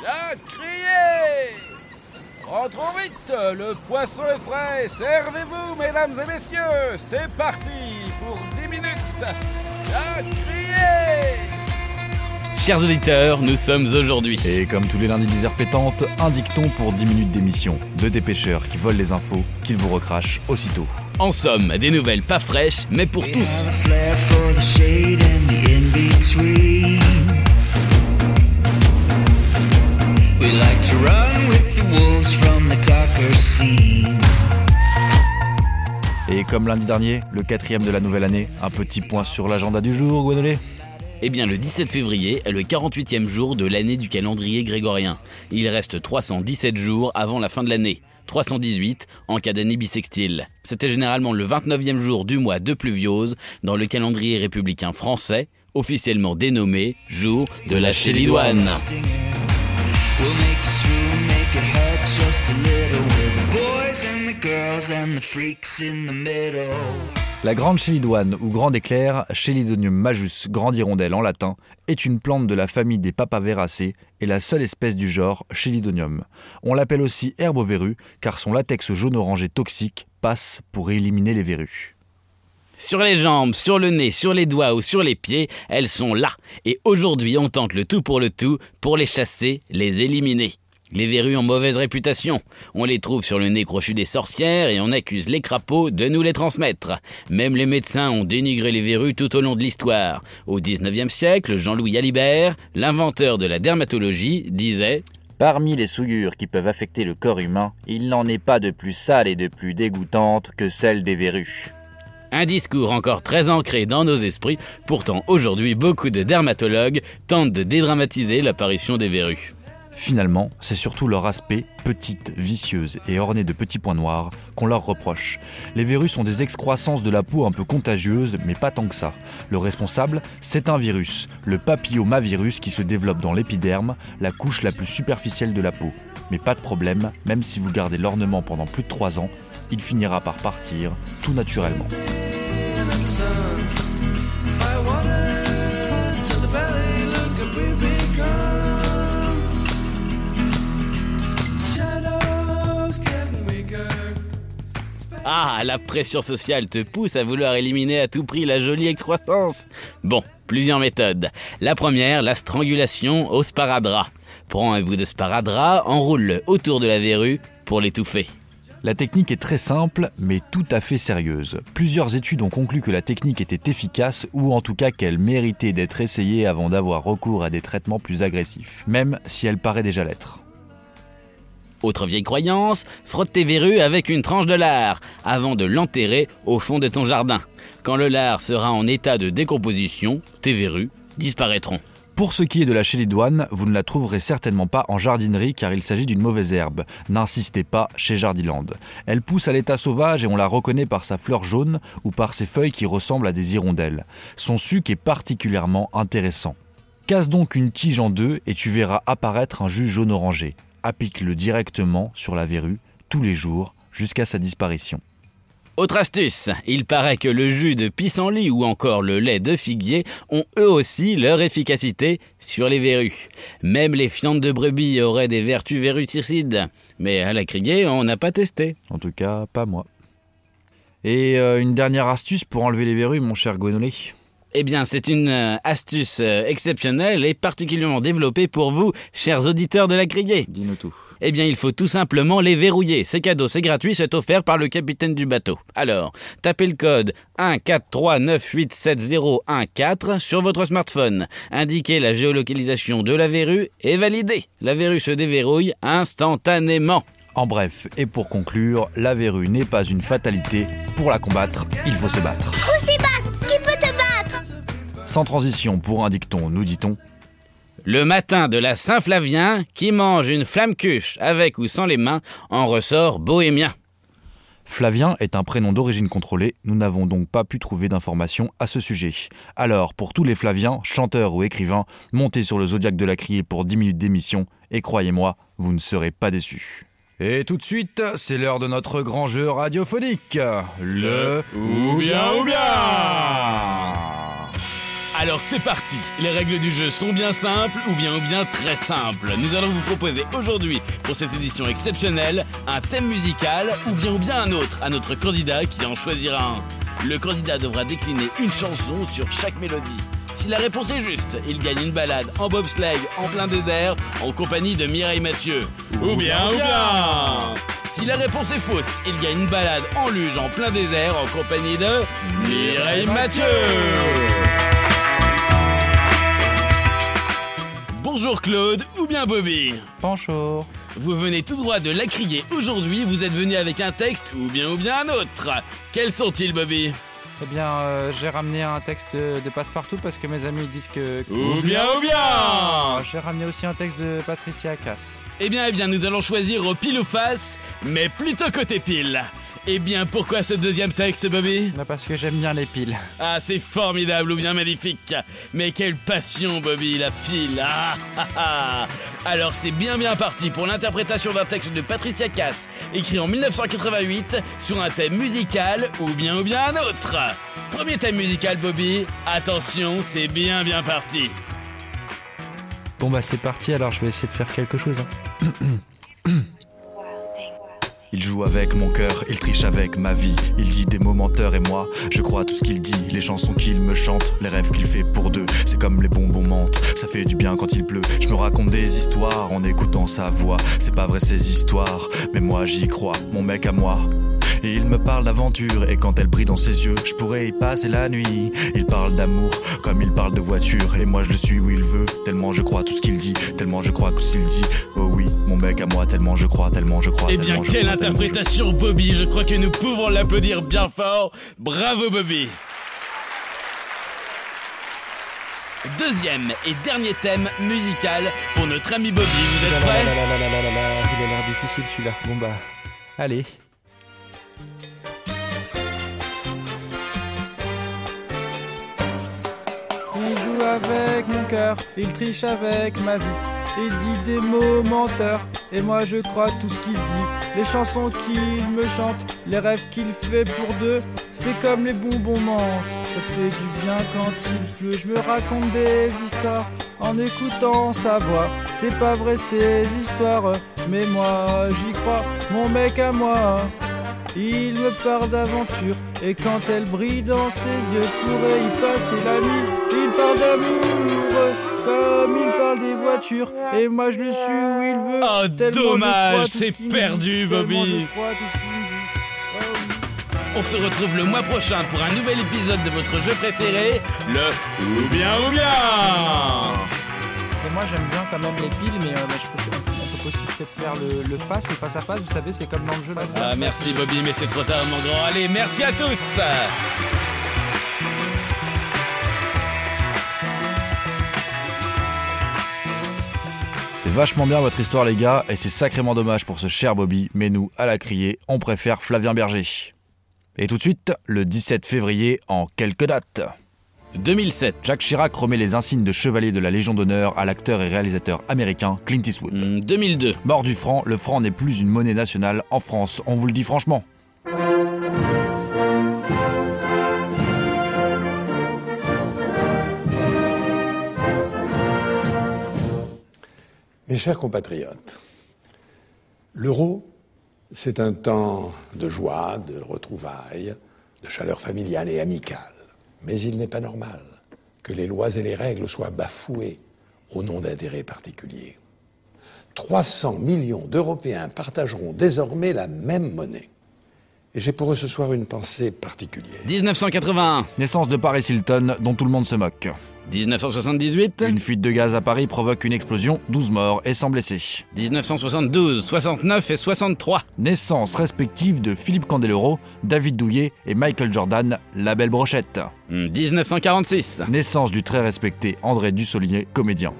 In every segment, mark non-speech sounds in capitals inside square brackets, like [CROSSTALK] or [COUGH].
Bien crié Rentrons vite, le poisson est frais, servez-vous mesdames et messieurs, c'est parti pour 10 minutes. Bien crié Chers auditeurs, nous sommes aujourd'hui. Et comme tous les lundis 10 heures pétantes, un dicton pour 10 minutes d'émission. Deux dépêcheurs qui volent les infos, qu'ils vous recrachent aussitôt. En somme, des nouvelles pas fraîches, mais pour We tous. Comme lundi dernier, le quatrième de la nouvelle année, un petit point sur l'agenda du jour, Gwenolé Eh bien, le 17 février est le 48e jour de l'année du calendrier grégorien. Il reste 317 jours avant la fin de l'année. 318 en cas d'année bissextile. C'était généralement le 29e jour du mois de pluviose dans le calendrier républicain français, officiellement dénommé jour de la Chélidoine. La grande chélidoine ou grande éclair, Chelidonium majus, grande hirondelle en latin, est une plante de la famille des papaveracées et la seule espèce du genre Chelidonium. On l'appelle aussi herbe aux verrues car son latex jaune-orangé toxique passe pour éliminer les verrues. Sur les jambes, sur le nez, sur les doigts ou sur les pieds, elles sont là. Et aujourd'hui, on tente le tout pour le tout pour les chasser, les éliminer. Les verrues ont mauvaise réputation. On les trouve sur le nez crochu des sorcières et on accuse les crapauds de nous les transmettre. Même les médecins ont dénigré les verrues tout au long de l'histoire. Au 19e siècle, Jean-Louis Alibert, l'inventeur de la dermatologie, disait Parmi les souillures qui peuvent affecter le corps humain, il n'en est pas de plus sale et de plus dégoûtante que celle des verrues. Un discours encore très ancré dans nos esprits, pourtant aujourd'hui beaucoup de dermatologues tentent de dédramatiser l'apparition des verrues. Finalement, c'est surtout leur aspect, petite, vicieuse et ornée de petits points noirs, qu'on leur reproche. Les verrues sont des excroissances de la peau un peu contagieuses, mais pas tant que ça. Le responsable, c'est un virus, le papillomavirus qui se développe dans l'épiderme, la couche la plus superficielle de la peau. Mais pas de problème, même si vous gardez l'ornement pendant plus de 3 ans, il finira par partir, tout naturellement. Ah, la pression sociale te pousse à vouloir éliminer à tout prix la jolie excroissance. Bon, plusieurs méthodes. La première, la strangulation au sparadrap. Prends un bout de sparadrap, enroule-le autour de la verrue pour l'étouffer. La technique est très simple, mais tout à fait sérieuse. Plusieurs études ont conclu que la technique était efficace, ou en tout cas qu'elle méritait d'être essayée avant d'avoir recours à des traitements plus agressifs, même si elle paraît déjà l'être. Autre vieille croyance, frotte tes verrues avec une tranche de lard avant de l'enterrer au fond de ton jardin. Quand le lard sera en état de décomposition, tes verrues disparaîtront. Pour ce qui est de la chélidoine, vous ne la trouverez certainement pas en jardinerie car il s'agit d'une mauvaise herbe. N'insistez pas chez Jardiland. Elle pousse à l'état sauvage et on la reconnaît par sa fleur jaune ou par ses feuilles qui ressemblent à des hirondelles. Son suc est particulièrement intéressant. Casse donc une tige en deux et tu verras apparaître un jus jaune orangé. Applique-le directement sur la verrue tous les jours jusqu'à sa disparition. Autre astuce, il paraît que le jus de pissenlit ou encore le lait de figuier ont eux aussi leur efficacité sur les verrues. Même les fientes de brebis auraient des vertus verruticides. Mais à la criée, on n'a pas testé. En tout cas, pas moi. Et euh, une dernière astuce pour enlever les verrues, mon cher Gwenolé. Eh bien, c'est une euh, astuce euh, exceptionnelle et particulièrement développée pour vous, chers auditeurs de la criée. Dis-nous tout. Eh bien, il faut tout simplement les verrouiller. C'est cadeau, c'est gratuit, c'est offert par le capitaine du bateau. Alors, tapez le code 143987014 sur votre smartphone. Indiquez la géolocalisation de la verrue et validez. La verrue se déverrouille instantanément. En bref, et pour conclure, la verrue n'est pas une fatalité. Pour la combattre, il faut se battre Sans transition pour un dicton, nous dit-on. Le matin de la Saint-Flavien, qui mange une flamme cuche avec ou sans les mains, en ressort bohémien. Flavien est un prénom d'origine contrôlée, nous n'avons donc pas pu trouver d'informations à ce sujet. Alors, pour tous les Flaviens, chanteurs ou écrivains, montez sur le Zodiaque de la Criée pour 10 minutes d'émission, et croyez-moi, vous ne serez pas déçus. Et tout de suite, c'est l'heure de notre grand jeu radiophonique. Le ou bien ou bien Alors c'est parti. Les règles du jeu sont bien simples ou bien ou bien très simples. Nous allons vous proposer aujourd'hui, pour cette édition exceptionnelle, un thème musical ou bien ou bien un autre à notre candidat qui en choisira un. Le candidat devra décliner une chanson sur chaque mélodie. Si la réponse est juste, il gagne une balade en bobsleigh en plein désert en compagnie de Mireille Mathieu. Ou bien ou bien Si la réponse est fausse, il gagne une balade en luge en plein désert en compagnie de Mireille Mathieu. Bonjour Claude ou bien Bobby. Bonjour. Vous venez tout droit de la crier aujourd'hui, vous êtes venu avec un texte ou bien ou bien un autre. Quels sont-ils Bobby? Eh bien, euh, j'ai ramené un texte de, de Passepartout parce que mes amis disent que. Ou bien ou bien J'ai ramené aussi un texte de Patricia Cass. Eh bien, eh bien, nous allons choisir au pile ou face, mais plutôt côté pile. Eh bien, pourquoi ce deuxième texte, Bobby Bah, parce que j'aime bien les piles. Ah, c'est formidable ou bien magnifique. Mais quelle passion, Bobby, la pile. Ah, ah, ah. Alors, c'est bien bien parti pour l'interprétation d'un texte de Patricia Cass, écrit en 1988 sur un thème musical ou bien ou bien un autre. Premier thème musical, Bobby. Attention, c'est bien bien parti. Bon, bah, c'est parti, alors je vais essayer de faire quelque chose. hein. [CLEARS THROAT] Il joue avec mon cœur, il triche avec ma vie. Il dit des mots menteurs et moi, je crois à tout ce qu'il dit. Les chansons qu'il me chante, les rêves qu'il fait pour deux. C'est comme les bonbons mentent, ça fait du bien quand il pleut. Je me raconte des histoires en écoutant sa voix. C'est pas vrai ces histoires, mais moi j'y crois, mon mec à moi. Et il me parle d'aventure et quand elle brille dans ses yeux, je pourrais y passer la nuit. Il parle d'amour comme il parle de voiture et moi je le suis où il veut. Tellement je crois tout ce qu'il dit, tellement je crois tout ce qu'il dit. Mec à moi, tellement je crois, tellement je crois. Eh bien, quelle crois, interprétation, Bobby Je crois que nous pouvons l'applaudir bien fort. Bravo, Bobby Deuxième et dernier thème musical pour notre ami Bobby. Vous êtes Là, là, prêts là, là, là, là, là, là, Il a l'air difficile celui-là. Bon, bah, allez. Il joue avec mon cœur, il triche avec ma vie. Il dit des mots menteurs, et moi je crois tout ce qu'il dit. Les chansons qu'il me chante, les rêves qu'il fait pour deux, c'est comme les bonbons mentent. Ça fait du bien quand il pleut, je me raconte des histoires en écoutant sa voix. C'est pas vrai ces histoires, mais moi j'y crois, mon mec à moi. Il me parle d'aventure et quand elle brille dans ses yeux, je pourrais y passer la nuit. Il parle d'amour comme il parle des voitures et moi je le suis où il veut. Oh, tellement dommage, crois tout ce c'est perdu, dit, Bobby. Oh. On se retrouve le mois prochain pour un nouvel épisode de votre jeu préféré, le Ou bien ou bien Et moi j'aime bien quand même les piles, mais euh, bah, je peux, on peut aussi peut-être faire le, le face, le face à face, vous savez, c'est comme dans le jeu. là. Ah, merci Bobby, mais c'est trop tard mon grand. Allez, merci à tous vachement bien votre histoire les gars, et c'est sacrément dommage pour ce cher Bobby, mais nous, à la criée, on préfère Flavien Berger. Et tout de suite, le 17 février, en quelques dates. 2007. Jacques Chirac remet les insignes de chevalier de la Légion d'honneur à l'acteur et réalisateur américain Clint Eastwood. Hmm, 2002. Mort du franc, le franc n'est plus une monnaie nationale en France, on vous le dit franchement. Chers compatriotes, l'euro, c'est un temps de joie, de retrouvailles, de chaleur familiale et amicale. Mais il n'est pas normal que les lois et les règles soient bafouées au nom d'intérêts particuliers. 300 millions d'Européens partageront désormais la même monnaie. Et j'ai pour eux ce soir une pensée particulière. 1981. Naissance de Paris Hilton, dont tout le monde se moque. 1978. Une fuite de gaz à Paris provoque une explosion, 12 morts et 100 blessés. 1972, 69 et 63. Naissance respective de Philippe Candeloro, David Douillet et Michael Jordan, la belle brochette. Hmm, 1946. Naissance du très respecté André Dussolier, comédien.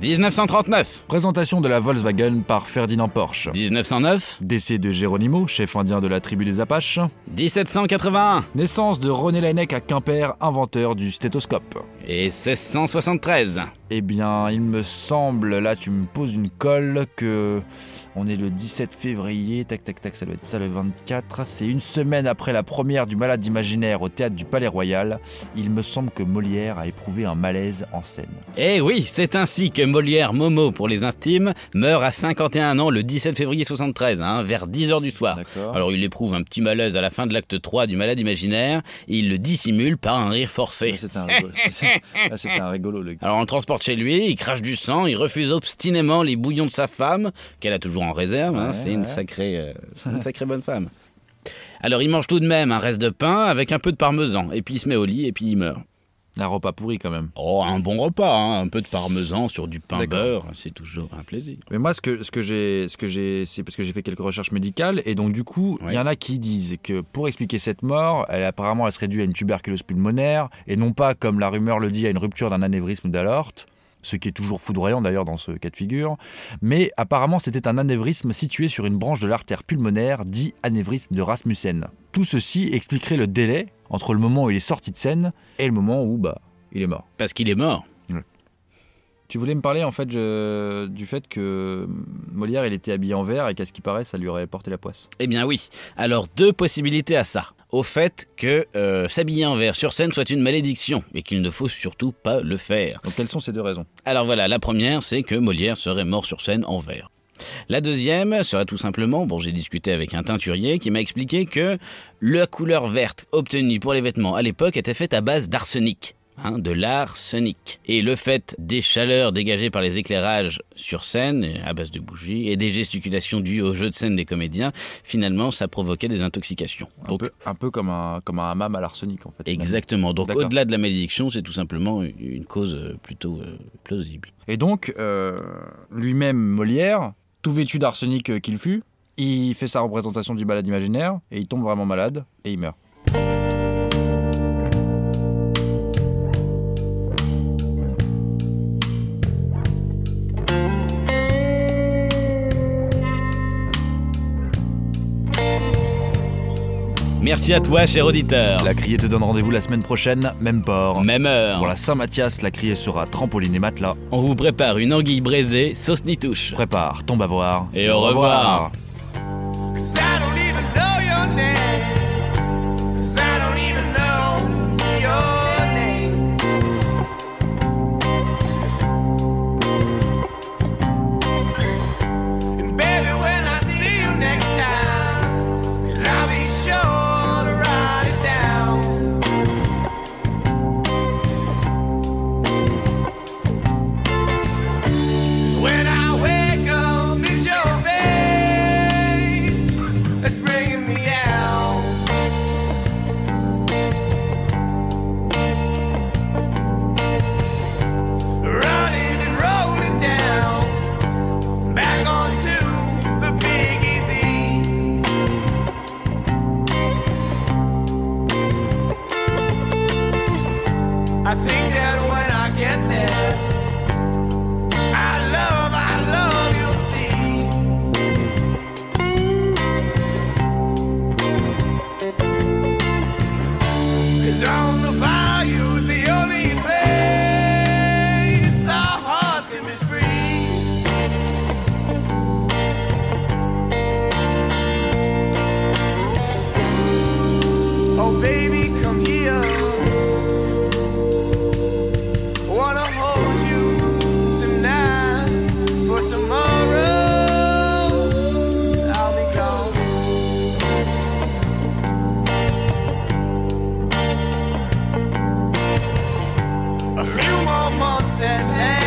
1939. Présentation de la Volkswagen par Ferdinand Porsche. 1909. Décès de Geronimo, chef indien de la tribu des Apaches. 1781. Naissance de René Laennec à Quimper, inventeur du stéthoscope. Et 1673. Eh bien, il me semble, là tu me poses une colle, que on est le 17 février, tac tac tac, ça doit être ça le 24. C'est une semaine après la première du Malade imaginaire au théâtre du Palais Royal. Il me semble que Molière a éprouvé un malaise en scène. Eh oui, c'est ainsi que Molière Momo pour les intimes meurt à 51 ans le 17 février 73, hein, vers 10h du soir. Alors il éprouve un petit malaise à la fin de l'acte 3 du Malade imaginaire et il le dissimule par un rire forcé. C'était un, rigolo. [LAUGHS] C'était un rigolo, le gars. Alors on le transporte chez lui, il crache du sang, il refuse obstinément les bouillons de sa femme, qu'elle a toujours en réserve, hein, Ouais, c'est une, sacrée, euh, une [LAUGHS] sacrée bonne femme. Alors il mange tout de même un reste de pain avec un peu de parmesan, et puis il se met au lit et puis il meurt. Un repas pourri quand même. Oh, un bon repas, hein, un peu de parmesan sur du pain beurre, c'est toujours un plaisir. Mais moi, ce que, ce que j'ai, ce que j'ai, c'est parce que j'ai fait quelques recherches médicales et donc du coup, il Ouais. y en a qui disent que pour expliquer cette mort, elle apparemment, elle serait due à une tuberculose pulmonaire et non pas, comme la rumeur le dit, à une rupture d'un anévrisme d'aorte. Ce qui est toujours foudroyant d'ailleurs dans ce cas de figure. Mais apparemment, c'était un anévrisme situé sur une branche de l'artère pulmonaire, dit anévrisme de Rasmussen. Tout ceci expliquerait le délai entre le moment où il est sorti de scène et le moment où, bah, il est mort. Parce qu'il est mort. Tu voulais me parler en fait je- du fait que Molière il était habillé en vert et qu'à ce qui paraît ça lui aurait porté la poisse. Eh bien oui. Alors deux possibilités à ça. Au fait que euh, s'habiller en vert sur scène soit une malédiction et qu'il ne faut surtout pas le faire. Donc quelles sont ces deux raisons? Alors voilà, la première, c'est que Molière serait mort sur scène en verre. La deuxième serait tout simplement, bon j'ai discuté avec un teinturier qui m'a expliqué que la couleur verte obtenue pour les vêtements à l'époque était faite à base d'arsenic. Hein, de l'arsenic. Et le fait des chaleurs dégagées par les éclairages sur scène, à base de bougies, et des gesticulations dues au jeu de scène des comédiens, finalement ça provoquait des intoxications. un, peu, un peu comme un comme un hammam à l'arsenic en fait. Exactement. Donc au-delà de la malédiction, c'est tout simplement une cause euh, plutôt euh, plausible. Et donc euh, lui-même Molière, tout vêtu d'arsenic qu'il fut, il fait sa représentation du malade imaginaire et il tombe vraiment malade et il meurt. Merci à toi, cher auditeur. La criée te donne rendez-vous la semaine prochaine, même port. Même heure. Pour la Saint-Mathias, la criée sera trampoline et matelas. On vous prépare une anguille braisée, sauce nitouche. Prépare, tombe à voir. Et au revoir. Cause I don't even know your name. and pain.